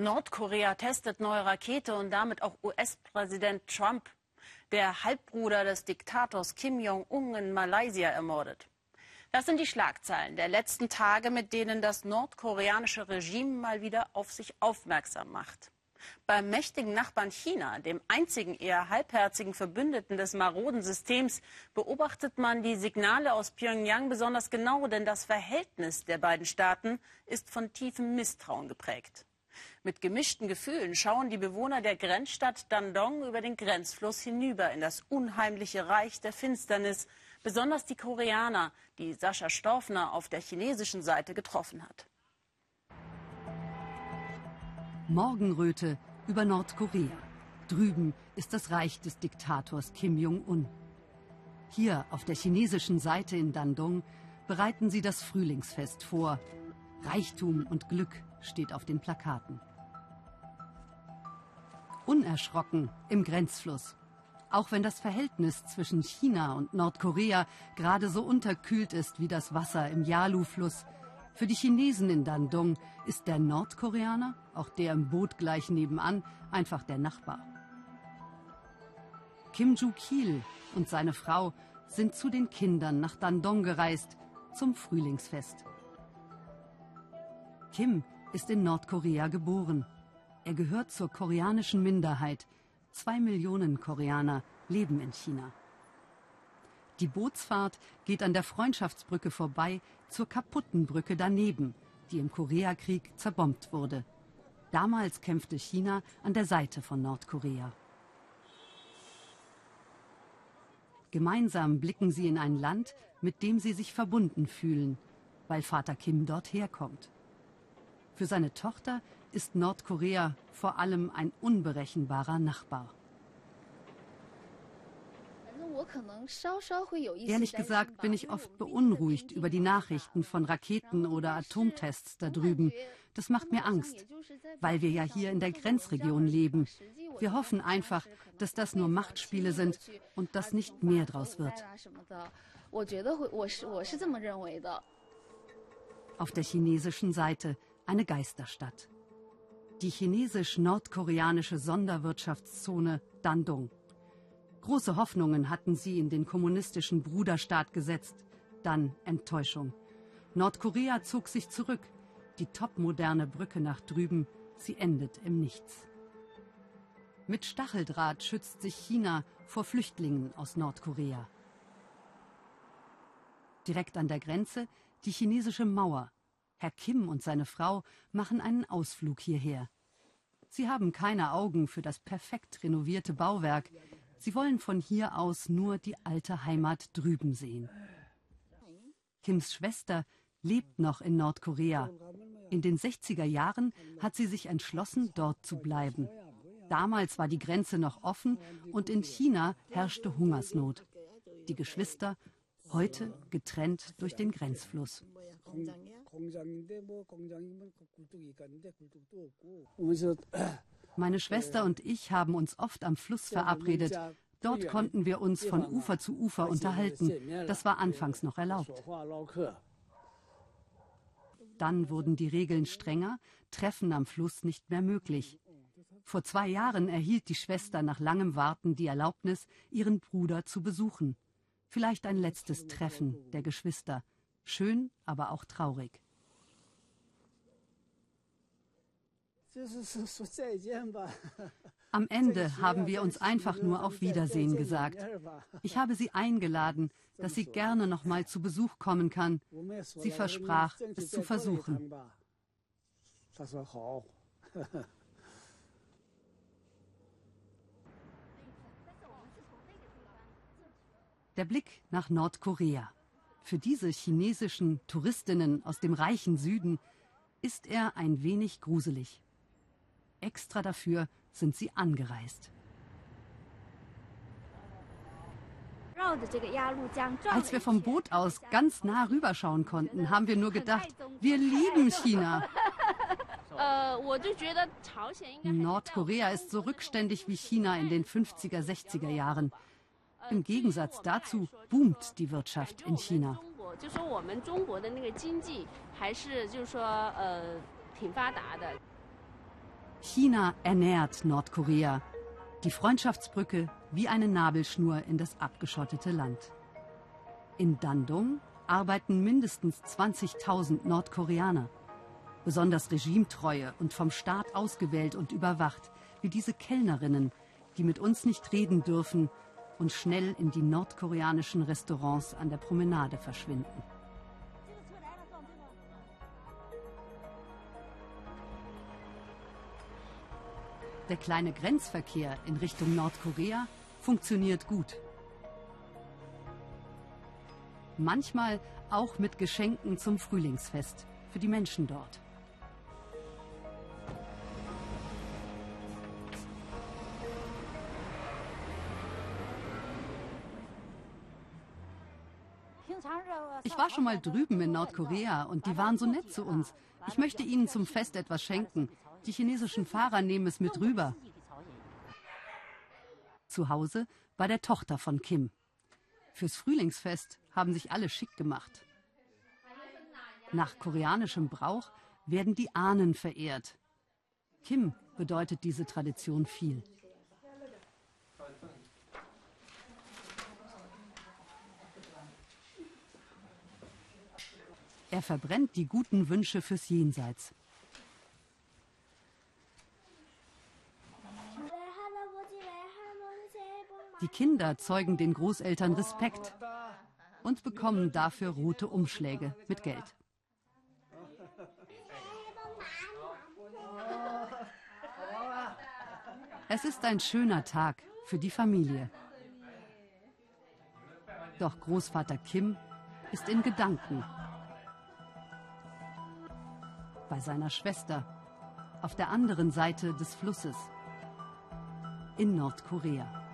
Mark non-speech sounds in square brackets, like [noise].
Nordkorea testet neue Rakete und damit auch US-Präsident Trump, der Halbbruder des Diktators Kim Jong-un in Malaysia ermordet. Das sind die Schlagzeilen der letzten Tage, mit denen das nordkoreanische Regime mal wieder auf sich aufmerksam macht. Beim mächtigen Nachbarn China, dem einzigen eher halbherzigen Verbündeten des maroden Systems, beobachtet man die Signale aus Pyongyang besonders genau, denn das Verhältnis der beiden Staaten ist von tiefem Misstrauen geprägt. Mit gemischten Gefühlen schauen die Bewohner der Grenzstadt Dandong über den Grenzfluss hinüber in das unheimliche Reich der Finsternis, besonders die Koreaner, die Sascha Storfner auf der chinesischen Seite getroffen hat. Morgenröte über Nordkorea. Drüben ist das Reich des Diktators Kim Jong-un. Hier auf der chinesischen Seite in Dandong bereiten sie das Frühlingsfest vor. Reichtum und Glück steht auf den Plakaten. Unerschrocken im Grenzfluss. Auch wenn das Verhältnis zwischen China und Nordkorea gerade so unterkühlt ist wie das Wasser im Yalu-Fluss, für die Chinesen in Dandong ist der Nordkoreaner, auch der im Boot gleich nebenan, einfach der Nachbar. Kim Joo-kil und seine Frau sind zu den Kindern nach Dandong gereist zum Frühlingsfest. Kim ist in Nordkorea geboren. Er gehört zur koreanischen Minderheit. Zwei Millionen Koreaner leben in China. Die Bootsfahrt geht an der Freundschaftsbrücke vorbei zur kaputten Brücke daneben, die im Koreakrieg zerbombt wurde. Damals kämpfte China an der Seite von Nordkorea. Gemeinsam blicken sie in ein Land, mit dem sie sich verbunden fühlen, weil Vater Kim dort herkommt. Für seine Tochter ist Nordkorea vor allem ein unberechenbarer Nachbar. Ehrlich gesagt bin ich oft beunruhigt über die Nachrichten von Raketen oder Atomtests da drüben. Das macht mir Angst, weil wir ja hier in der Grenzregion leben. Wir hoffen einfach, dass das nur Machtspiele sind und dass nicht mehr draus wird. Auf der chinesischen Seite eine Geisterstadt. Die chinesisch-nordkoreanische Sonderwirtschaftszone Dandong. Große Hoffnungen hatten sie in den kommunistischen Bruderstaat gesetzt. Dann Enttäuschung. Nordkorea zog sich zurück. Die topmoderne Brücke nach drüben, sie endet im Nichts. Mit Stacheldraht schützt sich China vor Flüchtlingen aus Nordkorea. Direkt an der Grenze die chinesische Mauer. Herr Kim und seine Frau machen einen Ausflug hierher. Sie haben keine Augen für das perfekt renovierte Bauwerk, Sie wollen von hier aus nur die alte Heimat drüben sehen. Kims Schwester lebt noch in Nordkorea. In den 60er Jahren hat sie sich entschlossen, dort zu bleiben. Damals war die Grenze noch offen und in China herrschte Hungersnot. Die Geschwister heute getrennt durch den Grenzfluss. Meine Schwester und ich haben uns oft am Fluss verabredet. Dort konnten wir uns von Ufer zu Ufer unterhalten. Das war anfangs noch erlaubt. Dann wurden die Regeln strenger, Treffen am Fluss nicht mehr möglich. Vor zwei Jahren erhielt die Schwester nach langem Warten die Erlaubnis, ihren Bruder zu besuchen. Vielleicht ein letztes Treffen der Geschwister. Schön, aber auch traurig. Am Ende haben wir uns einfach nur auf Wiedersehen gesagt. Ich habe sie eingeladen, dass sie gerne noch mal zu Besuch kommen kann. Sie versprach, es zu versuchen. [laughs] Der Blick nach Nordkorea. Für diese chinesischen Touristinnen aus dem reichen Süden ist er ein wenig gruselig. Extra dafür sind sie angereist. Als wir vom Boot aus ganz nah rüberschauen konnten, haben wir nur gedacht, wir lieben China. Nordkorea ist so rückständig wie China in den 50er, 60er Jahren. Im Gegensatz dazu boomt die Wirtschaft in China. China ernährt Nordkorea. Die Freundschaftsbrücke wie eine Nabelschnur in das abgeschottete Land. In Dandong arbeiten mindestens 20.000 Nordkoreaner. Besonders regimetreue und vom Staat ausgewählt und überwacht, wie diese Kellnerinnen, die mit uns nicht reden dürfen, und schnell in die nordkoreanischen Restaurants an der Promenade verschwinden. Der kleine Grenzverkehr in Richtung Nordkorea funktioniert gut. Manchmal auch mit Geschenken zum Frühlingsfest für die Menschen dort. Ich war schon mal drüben in Nordkorea und die waren so nett zu uns. Ich möchte ihnen zum Fest etwas schenken. Die chinesischen Fahrer nehmen es mit rüber. Zu Hause bei der Tochter von Kim. Fürs Frühlingsfest haben sich alle schick gemacht. Nach koreanischem Brauch werden die Ahnen verehrt. Kim bedeutet diese Tradition viel. Er verbrennt die guten Wünsche fürs Jenseits. Die Kinder zeugen den Großeltern Respekt und bekommen dafür rote Umschläge mit Geld. Es ist ein schöner Tag für die Familie. Doch Großvater Kim ist in Gedanken bei seiner Schwester auf der anderen Seite des Flusses in Nordkorea.